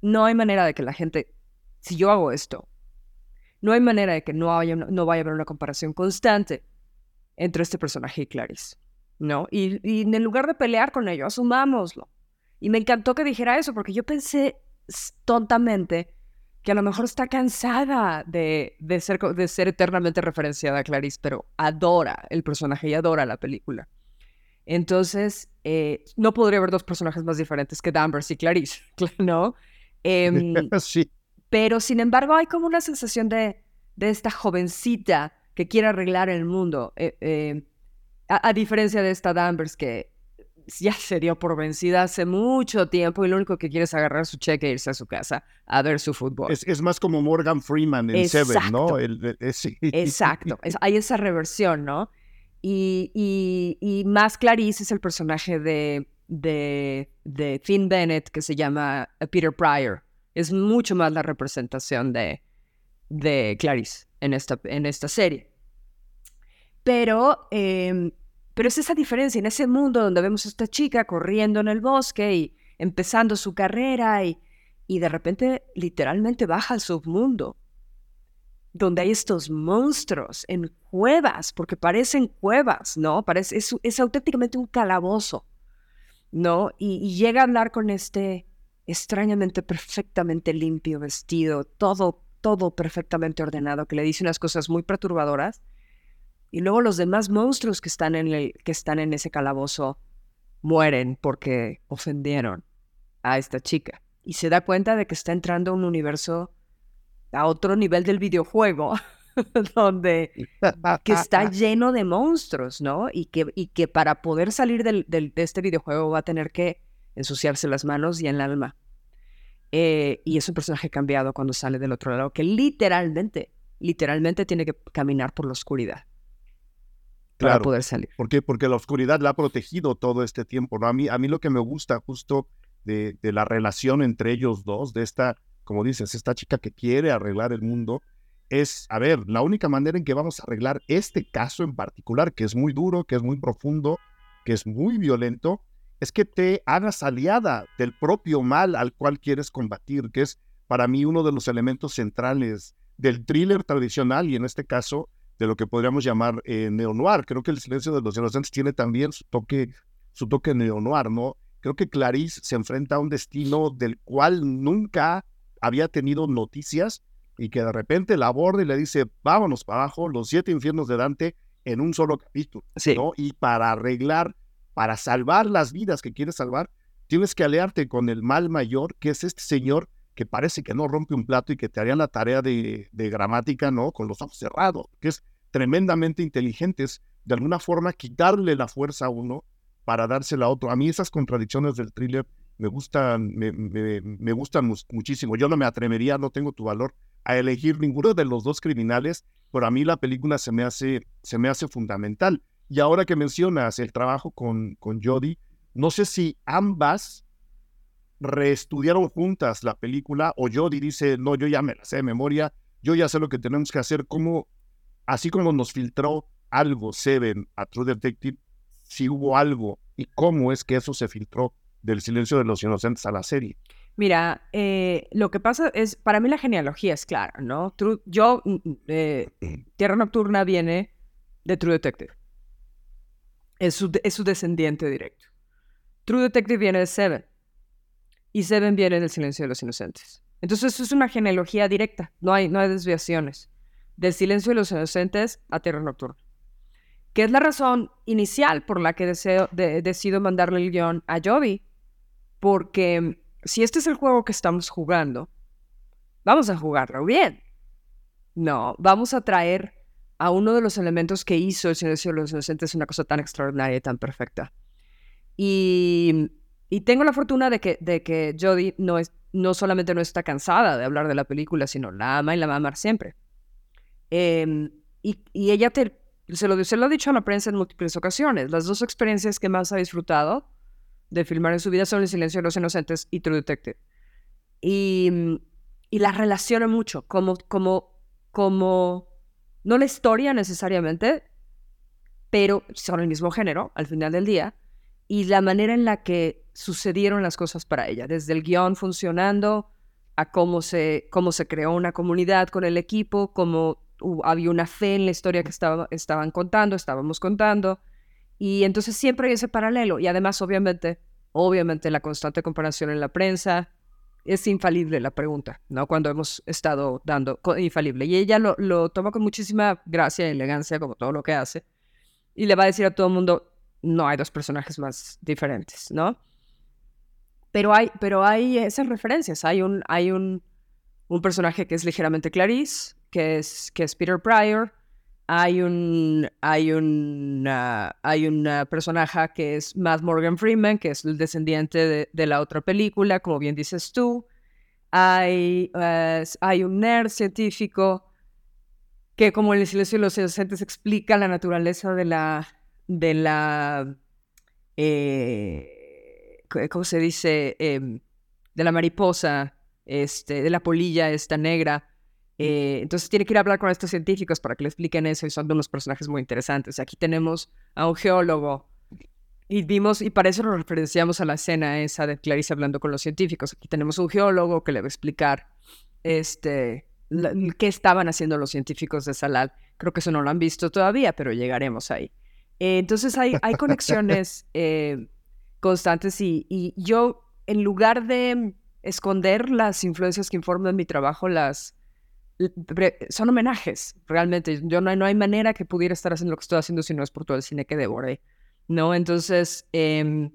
No hay manera de que la gente, si yo hago esto, no hay manera de que no, haya, no vaya a haber una comparación constante entre este personaje y Clarice, ¿no? Y, y en lugar de pelear con ello, asumámoslo. Y me encantó que dijera eso, porque yo pensé tontamente que a lo mejor está cansada de, de, ser, de ser eternamente referenciada a Clarice, pero adora el personaje y adora la película. Entonces, eh, no podría haber dos personajes más diferentes que Danvers y Clarice, ¿no? Em, sí. Pero, sin embargo, hay como una sensación de, de esta jovencita que quiere arreglar el mundo, eh, eh, a, a, diferencia de esta Danvers que ya se dio por vencida hace mucho tiempo y lo único que quiere es agarrar su cheque e irse a su casa a ver su fútbol. Es, es más como Morgan Freeman en Seven, ¿no? El, sí. Exacto, es, hay esa reversión, ¿no? Y, y, y, más Clarice es el personaje de, de, de Finn Bennett que se llama Peter Pryor. Es mucho más la representación de, de Clarice en esta, en esta serie. Pero eh, pero es esa diferencia en ese mundo donde vemos a esta chica corriendo en el bosque y empezando su carrera y, y de repente literalmente baja al submundo, donde hay estos monstruos en cuevas, porque parecen cuevas, ¿no? Parece, es, auténticamente un calabozo, ¿no? Y, y llega a hablar con este extrañamente perfectamente limpio vestido, todo, todo perfectamente ordenado, que le dice unas cosas muy perturbadoras y luego los demás monstruos que están en, el, que están en ese calabozo mueren porque ofendieron a esta chica. Y se da cuenta de que está entrando a un universo a otro nivel del videojuego, donde que está lleno de monstruos, ¿no? Y que, y que para poder salir del, de este videojuego va a tener que ensuciarse las manos y el alma. Eh, y es un personaje cambiado cuando sale del otro lado, que literalmente, literalmente tiene que caminar por la oscuridad para poder salir. ¿Por qué? Porque la oscuridad la ha protegido todo este tiempo. ¿no? A, mí, a mí lo que me gusta justo de, de, la relación entre ellos dos, de esta, como dices, esta chica que quiere arreglar el mundo, es, a ver, la única manera en que vamos a arreglar este caso en particular, que es muy duro, que es muy profundo, que es muy violento, es que te hagas aliada del propio mal al cual quieres combatir, que es para mí uno de los elementos centrales del thriller tradicional y en este caso de lo que podríamos llamar eh, neo-noir. Creo que El silencio de los inocentes tiene también su toque, su toque neo-noir, ¿no? Creo que Clarice se enfrenta a un destino del cual nunca había tenido noticias y que de repente la aborda y le dice, vámonos para abajo, los siete infiernos de Dante en un solo capítulo, ¿no? Y para arreglar, para salvar las vidas que quieres salvar, tienes que aliarte con el mal mayor, que es este señor que parece que no rompe un plato y que te haría la tarea de, gramática, ¿no? Con los ojos cerrados, que es tremendamente inteligentes, de alguna forma quitarle la fuerza a uno para dársela a otro. A mí esas contradicciones del thriller me gustan, me, me, gustan muchísimo. Yo no me atrevería, no tengo tu valor, a elegir ninguno de los dos criminales, pero a mí la película se me hace, se me hace fundamental. Y ahora que mencionas el trabajo con, con no sé si ambas reestudiaron juntas la película o Jodie dice, no, yo ya me la sé de memoria, yo ya sé lo que tenemos que hacer, ¿cómo, así como nos filtró algo Seven a True Detective, si hubo algo y cómo es que eso se filtró del silencio de los inocentes a la serie. Mira, eh, lo que pasa es, para mí la genealogía es clara, ¿no? yo, mm, mm, eh, Tierra Nocturna viene de True Detective. Es su, es su descendiente directo. True Detective viene de Seven. Y Seven viene del silencio de los inocentes. Entonces, eso es una genealogía directa. No hay, no hay desviaciones del silencio de los inocentes a Tierra Nocturna. Que es la razón inicial por la que deseo, decido mandarle el guion a Jody. Porque si este es el juego que estamos jugando, vamos a jugarlo bien. No, vamos a traer a uno de los elementos que hizo el silencio de los inocentes una cosa tan extraordinaria y tan perfecta. Y, y tengo la fortuna de que, de que Jodie no, es, no solamente no está cansada de hablar de la película, sino la ama y la va a amar siempre. Em, y, ella te, se, lo, se lo ha dicho a la prensa en múltiples ocasiones. Las dos experiencias que más ha disfrutado de filmar en su vida son El silencio de los inocentes y True Detective. Y, y las relaciona mucho, como, como, como, no la historia necesariamente, pero son el mismo género al final del día, y la manera en la que sucedieron las cosas para ella, desde el guion funcionando a cómo se, cómo se creó una comunidad con el equipo, cómo había una fe en la historia que estaba, estaban contando, estábamos contando, y entonces siempre hay ese paralelo, y además obviamente, obviamente la constante comparación en la prensa, es infalible la pregunta, ¿no? Cuando hemos estado dando, infalible. Y ella lo, lo toma con muchísima gracia y elegancia, como todo lo que hace, y le va a decir a todo el mundo, no hay dos personajes más diferentes, ¿no? Pero hay, pero hay esas referencias. Hay un, hay un, un personaje que es ligeramente Clarice, que es, que es Peter Pryor. Hay un, hay un, hay una personaje que es Matt Morgan Freeman, que es el descendiente de, la otra película, como bien dices tú. Hay, eh, hay un nerd científico que, como el silencio de los inocentes, explica la naturaleza de la, de la, eh, ¿cómo se dice? Em, de la mariposa, este, de la polilla esta negra. Eh, entonces tiene que ir a hablar con estos científicos para que le expliquen eso y son unos personajes muy interesantes. Aquí tenemos a un geólogo y vimos, y para eso nos referenciamos a la escena esa de Clarice hablando con los científicos. Aquí tenemos un geólogo que le va a explicar este, qué estaban haciendo los científicos de Salal. Creo que eso no lo han visto todavía, pero llegaremos ahí. Eh, entonces hay, hay conexiones eh, constantes y, yo, en lugar de esconder las influencias que informan mi trabajo, las son homenajes, realmente. Yo no, no hay manera que pudiera estar haciendo lo que estoy haciendo si no es por todo el cine que devoré, ¿no? Entonces, em,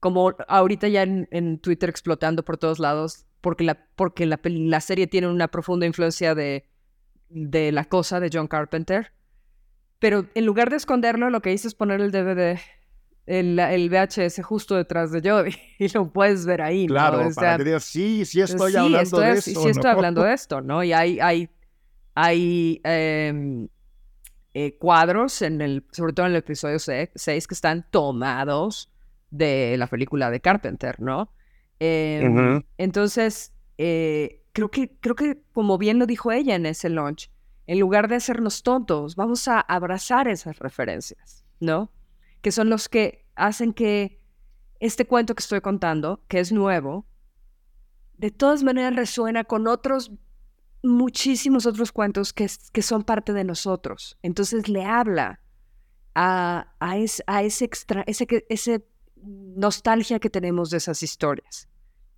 como ahorita ya en, Twitter explotando por todos lados, porque la, porque la, la serie tiene una profunda influencia de, de La Cosa de John Carpenter, pero en lugar de esconderlo, lo que hice es poner el DVD, el, el VHS justo detrás de Jody. Y lo puedes ver ahí. Claro, ¿no? para que digas, sí, sí estoy hablando de esto. Sí, estoy hablando de esto, ¿no? Y hay, hay, hay em, eh, cuadros, en el, sobre todo en el episodio 6, que están tomados de la película de Carpenter, ¿no? Em, entonces, eh, creo, que, creo que, como bien lo dijo ella en ese launch, en lugar de hacernos tontos, vamos a abrazar esas referencias, ¿no? Que son los que hacen que este cuento que estoy contando, que es nuevo, de todas maneras resuena con otros, muchísimos otros cuentos que, que son parte de nosotros. Entonces le habla a, a, a ese, extra, ese, ese nostalgia que tenemos de esas historias.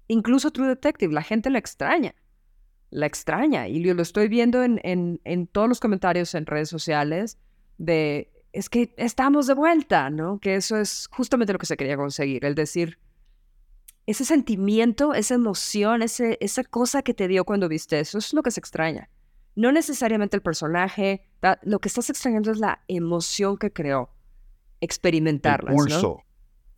Incluso True Detective, la gente la extraña la extraña. Y yo lo estoy viendo en, en, todos los comentarios en redes sociales de, es que estamos de vuelta, ¿no? Que eso es justamente lo que se quería conseguir, el decir, ese sentimiento, esa emoción, ese, esa cosa que te dio cuando viste eso, es lo que se extraña. No necesariamente el personaje, lo que estás extrañando es la emoción que creó, experimentarla. ¿no?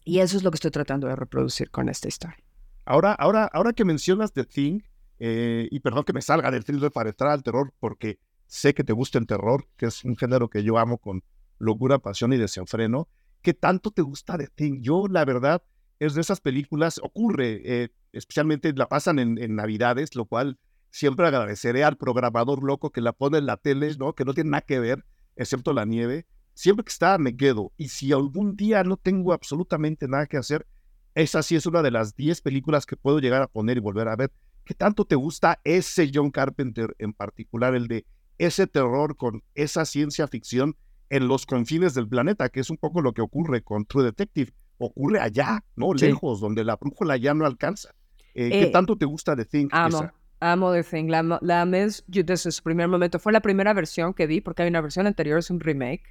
Y eso es lo que estoy tratando de reproducir con esta historia. Ahora, ahora, ahora que mencionas The Thing, eh, y perdón que me salga del thriller para entrar al terror, porque sé que te gusta el terror, que es un género que yo amo con locura, pasión y desenfreno. ¿Qué tanto te gusta de Thing? Yo, la verdad, es de esas películas, ocurre, eh, especialmente la pasan en, en, Navidades, lo cual siempre agradeceré al programador loco que la pone en la tele, ¿no? que no tiene nada que ver, excepto la nieve. Siempre que está, me quedo. Y si algún día no tengo absolutamente nada que hacer, esa sí es una de las 10 películas que puedo llegar a poner y volver a ver. ¿Qué tanto te gusta ese John Carpenter en particular, el de ese terror con esa ciencia ficción en los confines del planeta, que es un poco lo que ocurre con True Detective? Ocurre allá, ¿no? Lejos, donde la brújula ya no alcanza. Eh, ¿Qué eh, tanto te gusta de Thing? Amo, amo The Thing. La, la desde su primer momento. Fue la primera versión que vi, porque hay una versión anterior, es un remake.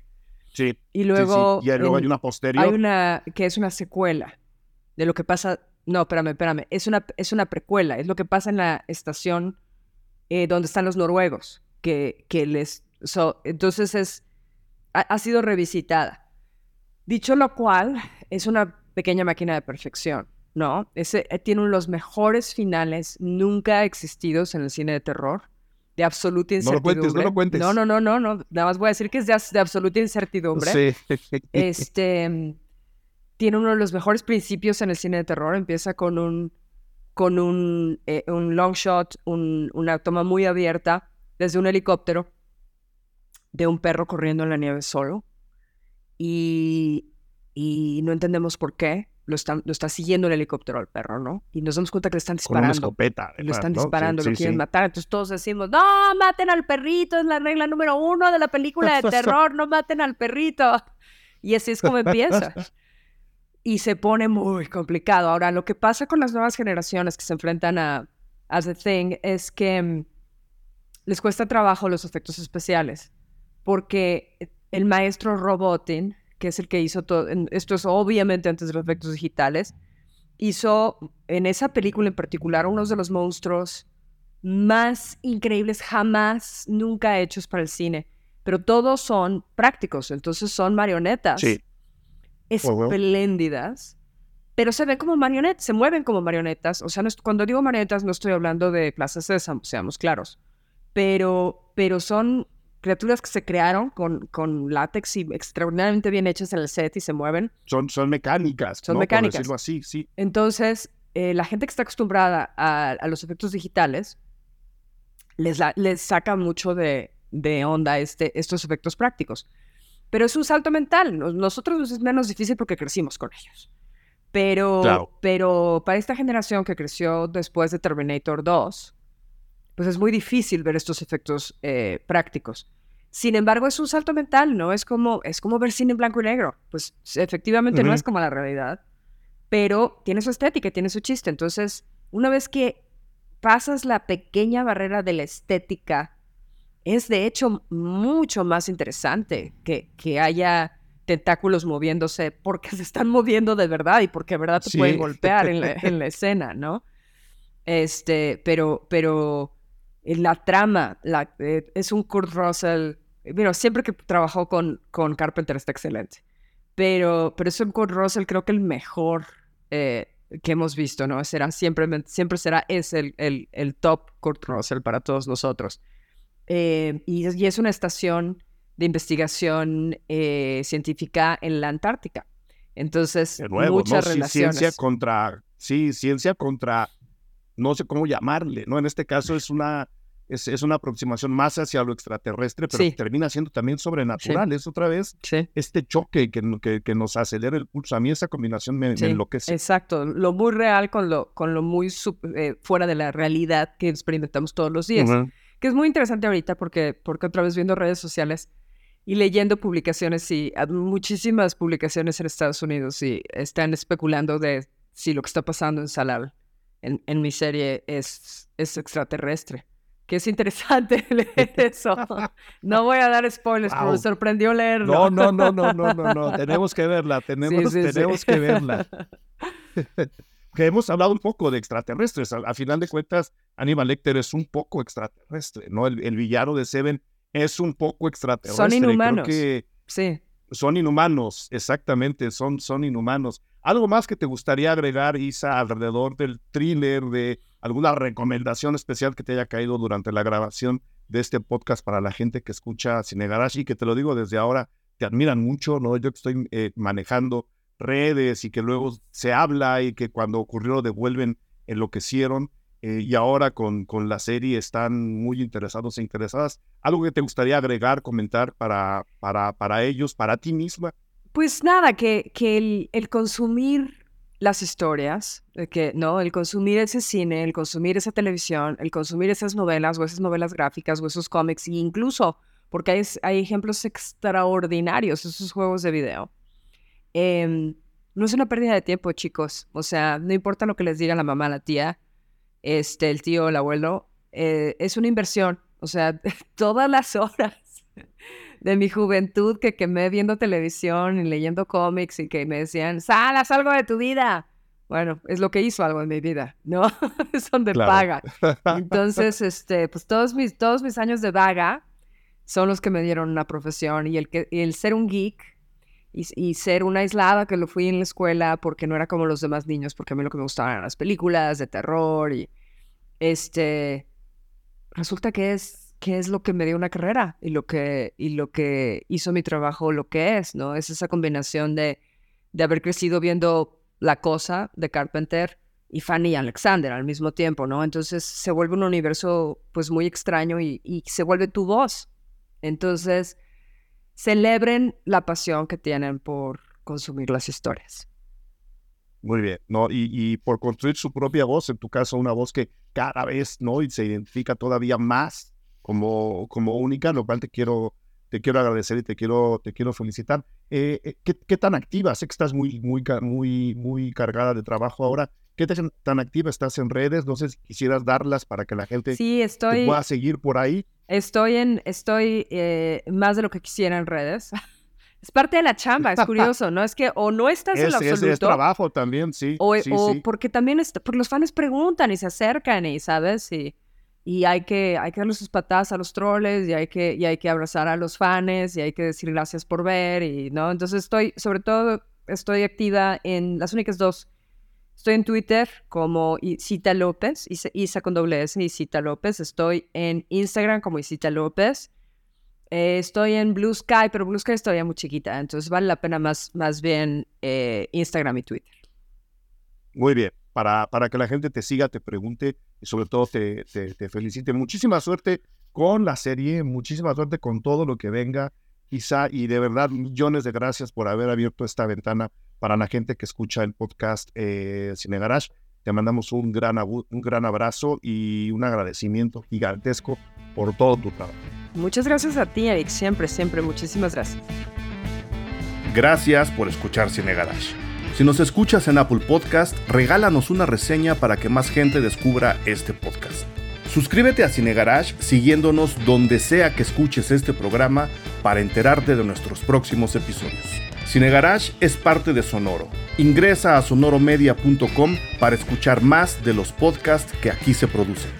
Sí. Y luego, Y luego hay una posterior. Hay una que es una secuela de lo que pasa no, espérame, espérame. Es una, es una precuela. Es lo que pasa en la estación eh, donde están los noruegos. Que, que les. entonces es. Ha, sido revisitada. Dicho lo cual, es una pequeña máquina de perfección. ¿No? Ese, eh, tiene uno de los mejores finales nunca existidos en el cine de terror. De absoluta incertidumbre. No lo cuentes, no lo cuentes. No, no, no, no, no. Nada más voy a decir que es de, de absoluta incertidumbre. Sí. Este tiene uno de los mejores principios en el cine de terror. Empieza con un, con un, eh, un long shot, una toma muy abierta desde un helicóptero de un perro corriendo en la nieve solo. y, y no entendemos por qué. Lo, están, lo está siguiendo el helicóptero al perro, ¿no? Y nos damos cuenta que le están disparando. Con una escopeta. Lo están ¿no? disparando, Sí, lo sí, quieren sí. matar. Entonces todos decimos, no, maten al perrito, es la regla número uno de la película de terror, no maten al perrito. Y así es como empieza. Y se pone muy complicado. Ahora, lo que pasa con las nuevas generaciones que se enfrentan a, a The Thing es que mm, les cuesta trabajo los efectos especiales. Porque el maestro Robotin, que es el que hizo todo, esto es obviamente antes de los efectos digitales, hizo en esa película en particular unos de los monstruos más increíbles jamás, nunca hechos para el cine. Pero todos son prácticos, entonces son marionetas Sí. Espléndidas, pero se ven como marionetas, se mueven como marionetas. O sea, no cuando digo marionetas no estoy hablando de Plaza Sésamo, seamos claros, pero, pero son criaturas que se crearon con, con látex y extraordinariamente bien hechas en el set y se mueven. Son, son mecánicas. Son ¿no? Por mecánicas. decirlo así, sí. Entonces, eh, la gente que está acostumbrada a, a los efectos digitales les, la- les saca mucho de, de onda este, estos efectos prácticos. Pero es un salto mental. Nos- Nosotros nos es menos difícil porque crecimos con ellos. Pero, Claro. pero para esta generación que creció después de Terminator 2, pues es muy difícil ver estos efectos eh, prácticos. Sin embargo, es un salto mental, ¿no? Es como, es como ver cine en blanco y negro. Pues efectivamente no es como la realidad, pero tiene su estética, tiene su chiste. Entonces, una vez que pasas la pequeña barrera de la estética, es de hecho mucho más interesante que, que haya tentáculos moviéndose porque se están moviendo de verdad y porque de verdad te Sí. pueden golpear en la, en la escena, ¿no? Este, pero, pero eh, la trama la, eh, es un Kurt Russell. eh, Bueno, siempre que trabajó con, con Carpenter está excelente. Pero, pero es un Kurt Russell, creo que el mejor eh, que hemos visto, ¿no? Será siempre, siempre será es el, el, el top Kurt Russell para todos nosotros. Eh, y, es- y es una estación de investigación eh, científica en la Antártica. Entonces, De nuevo, muchas ¿no? Relaciones. ciencia contra, sí, ciencia contra, no sé cómo llamarle, ¿no? En este caso es una, es, es una aproximación más hacia lo extraterrestre, pero Sí. termina siendo también sobrenatural. Es otra vez Sí. este choque que, que, que nos acelera el pulso. A mí esa combinación me, me enloquece. Exacto, lo muy real con lo, con lo muy eh, fuera de la realidad que experimentamos todos los días. Ujú. Que es muy interesante ahorita porque, porque otra vez viendo redes sociales y leyendo publicaciones y muchísimas publicaciones en Estados Unidos y están especulando de si lo que está pasando en Salal, en, en mi serie, es, es extraterrestre. Que es interesante leer eso. No voy a dar spoilers, pero me Wow. sorprendió leerlo. No, no, no, no, no, no, no. Tenemos que verla, tenemos, Sí, sí, sí. tenemos que verla. Que hemos hablado un poco de extraterrestres. A, a final de cuentas, Aníbal Lecter es un poco extraterrestre, ¿no? El, el villano de Seven es un poco extraterrestre. Creo inhumanos. que Sí. son inhumanos, exactamente, son, son inhumanos. ¿Algo más que te gustaría agregar, Isa, alrededor del thriller, de alguna recomendación especial que te haya caído durante la grabación de este podcast para la gente que escucha Cine Garage y que te lo digo desde ahora, te admiran mucho, ¿no? Yo que estoy eh, manejando redes y que luego se habla y que cuando ocurrió devuelven enloquecieron eh, y ahora con, con la serie están muy interesados e interesadas. ¿Algo que te gustaría agregar, comentar para, para, para ellos, para ti misma? Pues nada, que, que el, el consumir las historias, que no, el consumir ese cine, el consumir esa televisión, el consumir esas novelas o esas novelas gráficas o esos cómics, e incluso porque hay, hay ejemplos extraordinarios, esos juegos de video. Em, no es una pérdida de tiempo, chicos. O sea, no importa lo que les diga la mamá, la tía, este, el tío, el abuelo, eh, es una inversión. O sea, todas las horas de mi juventud que quemé viendo televisión y leyendo cómics y que me decían, sal, haz algo de tu vida. Bueno, es lo que hizo algo en mi vida, ¿no? es donde Claro. paga. Entonces, este, pues todos mis, todos mis años de vaga son los que me dieron una profesión y el, que, y el ser un geek y, y ser una aislada que lo fui en la escuela porque no era como los demás niños, porque a mí lo que me gustaban eran las películas de terror y este, resulta que es, que es lo que me dio una carrera y lo que, y lo que hizo mi trabajo lo que es, ¿no? Es esa combinación de, de haber crecido viendo La Cosa de Carpenter y Fanny Alexander al mismo tiempo, ¿no? Entonces se vuelve un universo pues muy extraño y, y se vuelve tu voz. Entonces, celebren la pasión que tienen por consumir las historias. Muy bien, ¿no? Y, por construir su propia voz, en tu caso, una voz que cada vez, ¿no? Y se identifica todavía más como, como única, lo cual te quiero, te quiero agradecer y te quiero, te quiero felicitar. Eh, eh, ¿qué, tan activa? Sé que estás muy, muy, muy, muy cargada de trabajo ahora. ¿Qué tan, activa estás en redes? No sé si quisieras darlas para que la gente sí, estoy, pueda seguir por ahí. Estoy en, estoy eh, más de lo que quisiera en redes. Es parte de la chamba, es curioso, ¿no? Es que o no estás en lo absoluto. Es, es trabajo también, sí. O, porque también porque los fans preguntan y se acercan y, ¿sabes? Y, y hay que, hay que darle sus patadas a los troles y hay, que, y hay que abrazar a los fans y hay que decir gracias por ver y, ¿no? Entonces estoy, sobre todo, estoy activa en las únicas dos. Estoy en Twitter como Isita López, Isa, con doble S, Isita López. Estoy en Instagram como Isita López. Eh, estoy en Blue Sky, pero Blue Sky es todavía muy chiquita, entonces vale la pena más, más bien eh, Instagram y Twitter. Muy bien, para, para que la gente te siga, te pregunte y sobre todo te, te, felicite. Muchísima suerte con la serie, muchísima suerte con todo lo que venga, Isa, y de verdad millones de gracias por haber abierto esta ventana para la gente que escucha el podcast eh, Cine Garage. Te mandamos un gran, un gran abrazo y un agradecimiento gigantesco por todo tu trabajo. Muchas gracias a ti, Eric. Siempre, siempre, muchísimas gracias. Gracias por escuchar Cine Garage. Si nos escuchas en Apple Podcast, regálanos una reseña para que más gente descubra este podcast. Suscríbete a Cine Garage siguiéndonos donde sea que escuches este programa para enterarte de nuestros próximos episodios. Cine Garage es parte de Sonoro. Ingresa a sonoromedia.com para escuchar más de los podcasts que aquí se producen.